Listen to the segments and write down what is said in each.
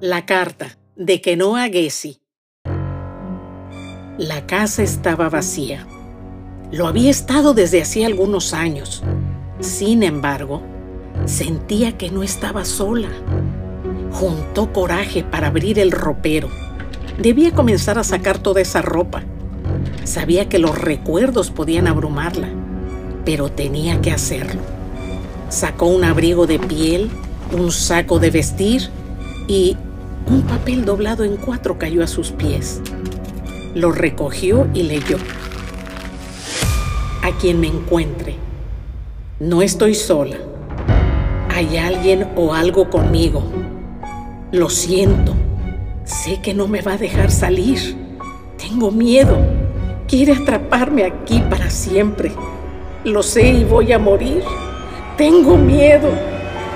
La carta de Kenoa Gessi. La casa estaba vacía. Lo había estado desde hacía algunos años. Sin embargo, sentía que no estaba sola. Juntó coraje para abrir el ropero. Debía comenzar a sacar toda esa ropa. Sabía que los recuerdos podían abrumarla, pero tenía que hacerlo. Sacó un abrigo de piel, un saco de vestir y un papel doblado en cuatro cayó a sus pies. Lo recogió y leyó. A quien me encuentre. No estoy sola. Hay alguien o algo conmigo. Lo siento. Sé que no me va a dejar salir. Tengo miedo. Quiere atraparme aquí para siempre. Lo sé y voy a morir. Tengo miedo.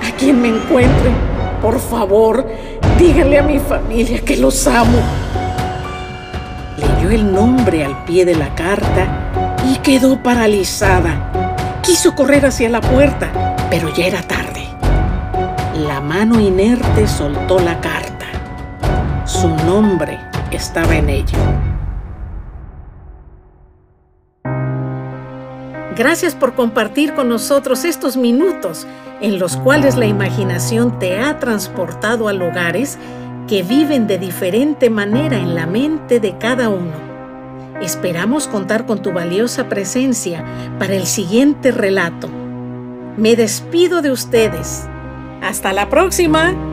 A quien me encuentre, por favor, Díganle a mi familia que los amo. Leyó el nombre al pie de la carta y quedó paralizada. Quiso correr hacia la puerta, pero ya era tarde. La mano inerte soltó la carta. Su nombre estaba en ella. Gracias por compartir con nosotros estos minutos en los cuales la imaginación te ha transportado a lugares que viven de diferente manera en la mente de cada uno. Esperamos contar con tu valiosa presencia para el siguiente relato. Me despido de ustedes. Hasta la próxima.